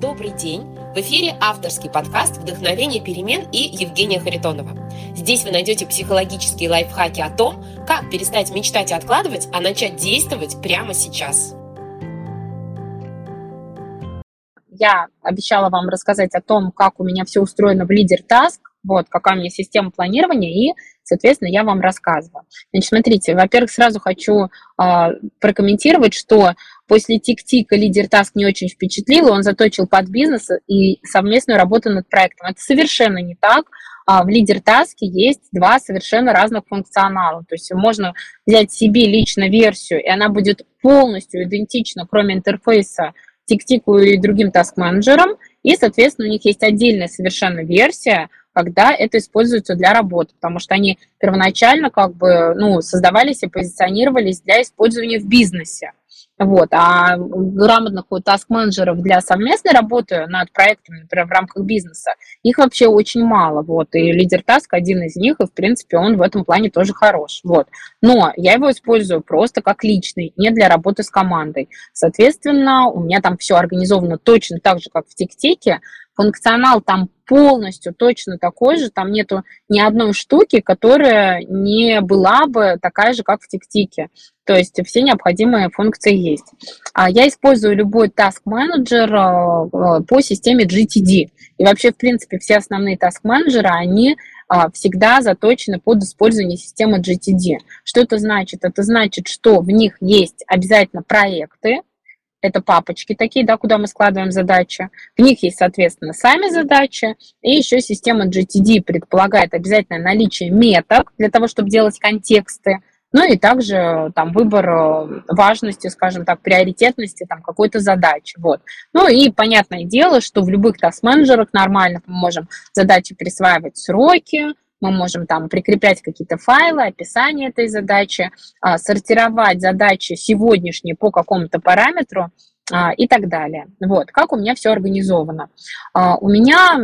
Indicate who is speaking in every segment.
Speaker 1: Добрый день! В эфире авторский подкаст «Вдохновение перемен» и Евгения Харитонова. Здесь вы найдете психологические лайфхаки о том, как перестать мечтать и откладывать, а начать действовать прямо сейчас.
Speaker 2: Я обещала вам рассказать о том, как у меня все устроено в Лидер Task, вот, какая у меня система планирования, и, соответственно, я вам рассказываю. Значит, смотрите, во-первых, сразу хочу э, прокомментировать, что после тик-тика лидер Таск не очень впечатлил, он заточил под бизнес и совместную работу над проектом. Это совершенно не так. А в лидер Таске есть два совершенно разных функционала. То есть можно взять себе лично версию, и она будет полностью идентична, кроме интерфейса, тик-тику и другим таск-менеджерам. И, соответственно, у них есть отдельная совершенно версия, когда это используется для работы, потому что они первоначально как бы ну, создавались и позиционировались для использования в бизнесе. Вот. А грамотных вот таск-менеджеров для совместной работы над проектами, например, в рамках бизнеса, их вообще очень мало. Вот. И лидер таск один из них, и, в принципе, он в этом плане тоже хорош. Вот. Но я его использую просто как личный, не для работы с командой. Соответственно, у меня там все организовано точно так же, как в ТикТике, функционал там полностью точно такой же, там нету ни одной штуки, которая не была бы такая же, как в ТикТике. То есть все необходимые функции есть. А я использую любой task менеджер э, по системе GTD. И вообще, в принципе, все основные task менеджеры, они а, всегда заточены под использование системы GTD. Что это значит? Это значит, что в них есть обязательно проекты, это папочки такие, да, куда мы складываем задачи. В них есть, соответственно, сами задачи. И еще система GTD предполагает обязательное наличие меток для того, чтобы делать контексты. Ну и также там выбор э, важности, скажем так, приоритетности там какой-то задачи. Вот. Ну и понятное дело, что в любых таск-менеджерах нормальных мы можем задачи присваивать сроки, мы можем там прикреплять какие-то файлы, описание этой задачи, а, сортировать задачи сегодняшние по какому-то параметру а, и так далее. Вот, как у меня все организовано. А, у меня,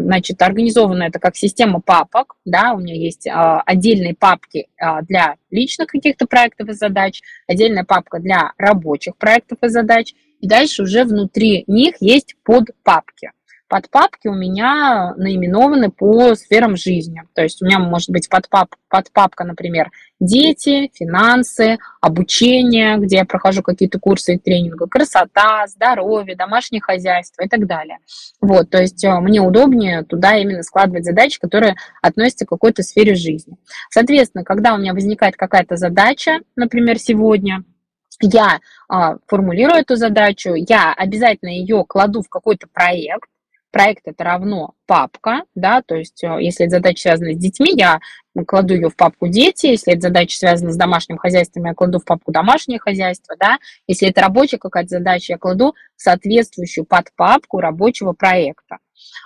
Speaker 2: значит, организовано это как система папок, да, у меня есть отдельные папки для личных каких-то проектов и задач, отдельная папка для рабочих проектов и задач, и дальше уже внутри них есть подпапки подпапки у меня наименованы по сферам жизни. То есть у меня может быть подпап, подпапка, например, дети, финансы, обучение, где я прохожу какие-то курсы и тренинги, красота, здоровье, домашнее хозяйство и так далее. Вот, то есть э, мне удобнее туда именно складывать задачи, которые относятся к какой-то сфере жизни. Соответственно, когда у меня возникает какая-то задача, например, сегодня, я а, формулирую эту задачу, я обязательно ее кладу в какой-то проект, проект это равно папка, да, то есть э, если это задача связана с детьми, я кладу ее в папку дети, если это задача связана с домашним хозяйством, я кладу в папку домашнее хозяйство, да, если это рабочая какая-то задача, я кладу в соответствующую подпапку рабочего проекта.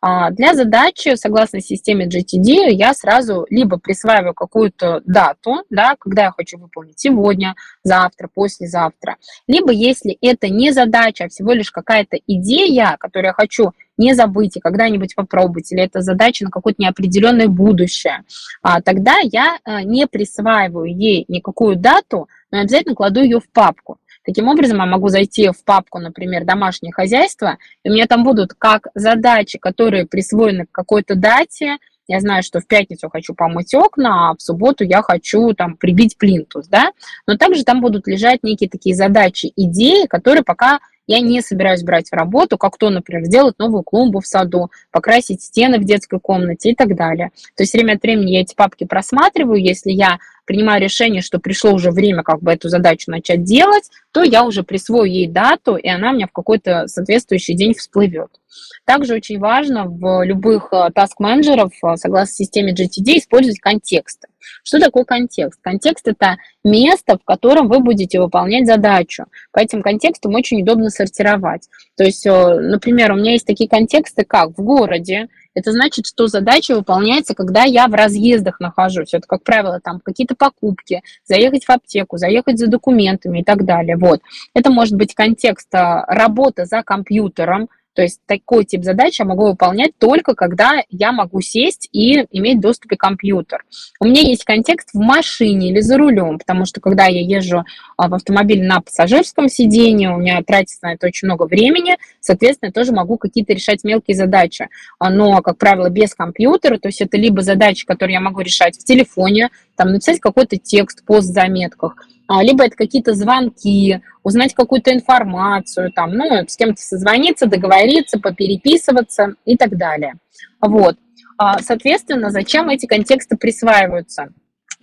Speaker 2: А, для задачи, согласно системе GTD, я сразу либо присваиваю какую-то дату, да, когда я хочу выполнить сегодня, завтра, послезавтра, либо если это не задача, а всего лишь какая-то идея, которую я хочу не забыть и когда-нибудь попробовать, или это задача на какое-то неопределенное будущее, а, тогда я а, не присваиваю ей никакую дату, но обязательно кладу ее в папку. Таким образом, я могу зайти в папку, например, «Домашнее хозяйство», и у меня там будут как задачи, которые присвоены к какой-то дате, я знаю, что в пятницу хочу помыть окна, а в субботу я хочу там прибить плинтус, да, но также там будут лежать некие такие задачи, идеи, которые пока я не собираюсь брать в работу, как то, например, сделать новую клумбу в саду, покрасить стены в детской комнате и так далее. То есть время от времени я эти папки просматриваю, если я принимаю решение, что пришло уже время как бы эту задачу начать делать, то я уже присвою ей дату, и она у меня в какой-то соответствующий день всплывет. Также очень важно в любых таск-менеджеров, э, согласно системе GTD, использовать контексты. Что такое контекст? Контекст – это место, в котором вы будете выполнять задачу. По этим контекстам очень удобно сортировать. То есть, э, например, у меня есть такие контексты, как в городе, это значит, что задача выполняется, когда я в разъездах нахожусь. Это, как правило, там какие-то покупки, заехать в аптеку, заехать за документами и так далее. Вот. Это может быть контекст работы за компьютером, То есть такой тип задач я могу выполнять только когда я могу сесть и иметь доступ к компьютер. У меня есть контекст в машине или за рулем, потому что когда я езжу а, в автомобиле на пассажирском сидении, у меня тратится на это очень много времени, соответственно, я тоже могу какие-то решать мелкие задачи. А, но, как правило, без компьютера, то есть это либо задачи, которые я могу решать в телефоне, там написать какой-то текст, пост в заметках, либо это какие-то звонки, узнать какую-то информацию, там, ну, с кем-то созвониться, договориться, попереписываться и так далее. Вот. А, соответственно, зачем эти контексты присваиваются?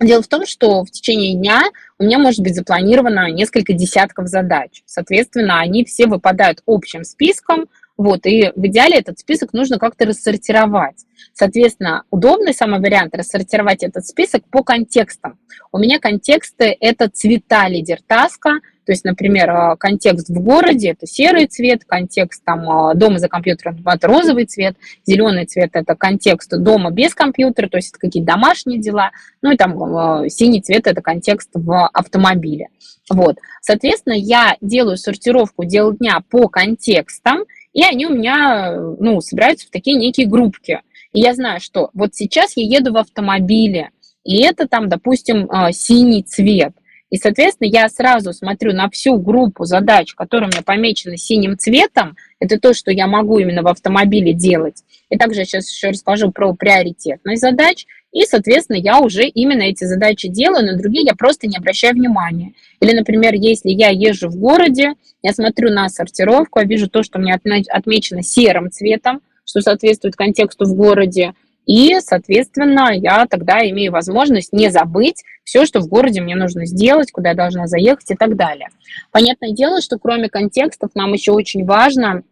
Speaker 2: Дело в том, что в течение дня у меня может быть запланировано несколько десятков задач. Соответственно, они все выпадают общим списком, вот, и в идеале этот список нужно как-то рассортировать. Соответственно, удобный самый вариант рассортировать этот список по контекстам. У меня контексты – это цвета лидер таска, то есть, например, а, контекст в городе – это серый цвет, контекст там, а, дома за компьютером – это розовый цвет, зеленый цвет – это контекст дома без компьютера, то есть это какие-то домашние дела, ну и там а, синий цвет – это контекст в автомобиле. Вот. Соответственно, я делаю сортировку дел дня по контекстам, и они у меня, ну, собираются в такие некие группки. И я знаю, что вот сейчас я еду в автомобиле, и это там, допустим, а, синий цвет. И, соответственно, я сразу смотрю на всю группу задач, которые у меня помечены синим цветом. Это то, что я могу именно в автомобиле делать. И также я сейчас еще расскажу про приоритетность задач. И, соответственно, я уже именно эти задачи делаю, на другие я просто не обращаю внимания. Или, например, если я езжу в городе, я смотрю на сортировку, я вижу то, что меня отмечено серым цветом, что соответствует контексту в городе, и, соответственно, я тогда имею возможность не забыть все, что в городе мне нужно сделать, куда я должна заехать и так далее. Понятное дело, что кроме контекстов нам еще очень важно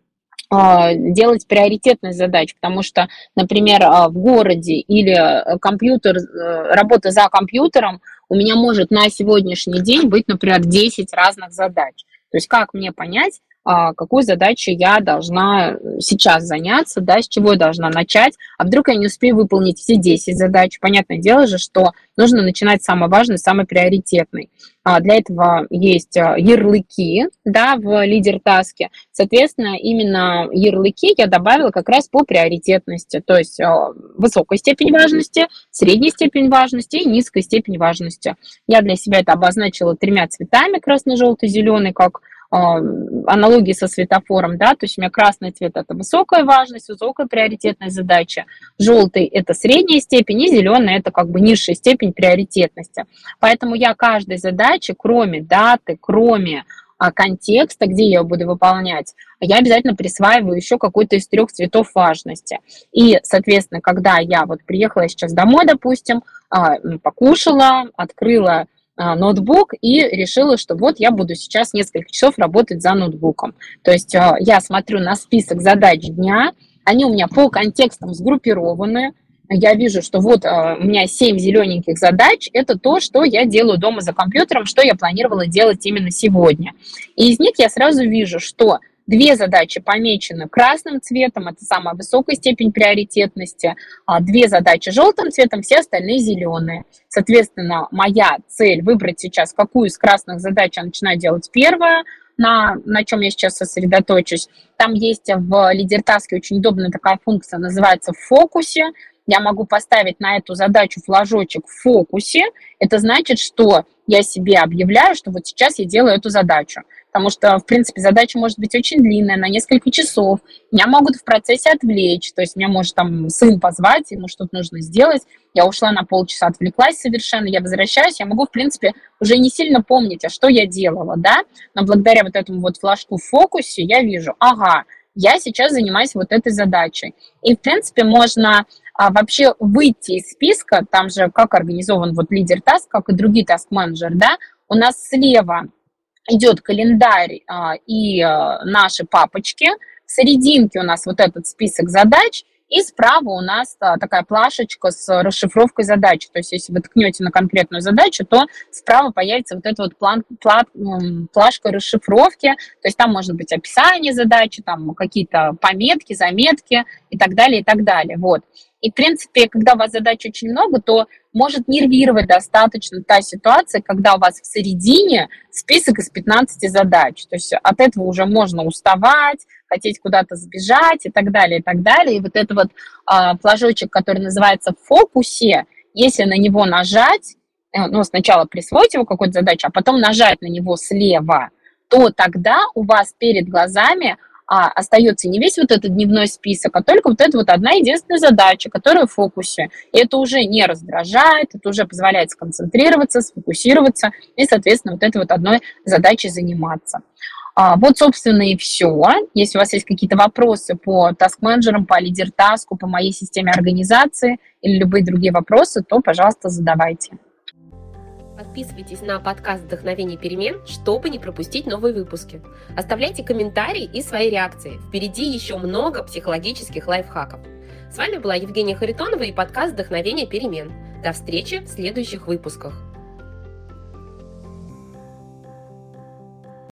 Speaker 2: делать приоритетность задач, потому что, например, а, в городе или э, компьютер, э, работа за компьютером у меня может на сегодняшний день быть, например, 10 разных задач. То есть как мне понять, а, какой задачей я должна сейчас заняться, да, с чего я должна начать, а вдруг я не успею выполнить все 10 задач. Понятное дело же, что нужно начинать самое важное, самое приоритетное. А для этого есть а, ярлыки да, в лидер-таске. Соответственно, именно ярлыки я добавила как раз по приоритетности, то есть а, высокой степень важности, средней степень важности и низкой степень важности. Я для себя это обозначила тремя цветами, красно желтый зеленый, как а, аналогии со светофором, да, то есть у меня красный цвет – это высокая важность, высокая приоритетная задача, желтый – это средняя степень, и зеленый – это как бы низшая степень приоритетности. Поэтому я каждой задаче, кроме даты, кроме а, контекста, где я буду выполнять, я обязательно присваиваю еще какой-то из трех цветов важности. И, соответственно, когда я вот приехала сейчас домой, допустим, а, покушала, открыла а, ноутбук и решила, что вот я буду сейчас несколько часов работать за ноутбуком. То есть а, я смотрю на список задач дня, они у меня по контекстам сгруппированы, я вижу, что вот а, у меня 7 зелененьких задач, это то, что я делаю дома за компьютером, что я планировала делать именно сегодня. И из них я сразу вижу, что Две задачи помечены красным цветом, это самая высокая степень приоритетности. А две задачи желтым цветом, все остальные зеленые. Соответственно, моя цель выбрать сейчас, какую из красных задач я начинаю делать первая, на, на чем я сейчас сосредоточусь. Там есть в лидертаске очень удобная такая функция, называется в фокусе. Я могу поставить на эту задачу флажочек в фокусе. Это значит, что я себе объявляю, что вот сейчас я делаю эту задачу потому что, в принципе, задача может быть очень длинная, на несколько часов. Меня могут в процессе отвлечь, то есть меня может там сын позвать, ему что-то нужно сделать, я ушла на полчаса, отвлеклась совершенно, я возвращаюсь, я могу, в принципе, уже не сильно помнить, а что я делала, да, но благодаря вот этому вот флажку в фокусе я вижу, ага, я сейчас занимаюсь вот этой задачей. И, в принципе, можно а, вообще выйти из списка, там же как организован вот лидер таск, как и другие таск-менеджеры, да, у нас слева идет календарь а, и а, наши папочки. В серединке у нас вот этот список задач, и справа у нас а, такая плашечка с расшифровкой задачи. То есть, если вы ткнете на конкретную задачу, то справа появится вот эта вот план, план, плашка расшифровки. То есть, там может быть описание задачи, там какие-то пометки, заметки и так далее, и так далее. Вот. И, в принципе, когда у вас задач очень много, то может нервировать достаточно та ситуация, когда у вас в середине список из 15 задач. То есть от этого уже можно уставать, хотеть куда-то сбежать и так далее, и так далее. И вот этот вот а, флажочек, который называется в фокусе, если на него нажать, э, ну, сначала присвоить его какой-то задачу, а потом нажать на него слева, то тогда у вас перед глазами а, остается не весь вот этот дневной список, а только вот эта вот одна единственная задача, которая в фокусе. И это уже не раздражает, это уже позволяет сконцентрироваться, сфокусироваться и, соответственно, вот этой вот одной задачей заниматься. А, вот, собственно, и все. Если у вас есть какие-то вопросы по таск-менеджерам, по лидер-таску, по моей системе организации или любые другие вопросы, то, пожалуйста, задавайте.
Speaker 1: Подписывайтесь на подкаст «Вдохновение перемен», чтобы не пропустить новые выпуски. Оставляйте комментарии и свои реакции. Впереди еще много психологических лайфхаков. С вами была Евгения Харитонова и подкаст «Вдохновение перемен». До встречи в следующих выпусках.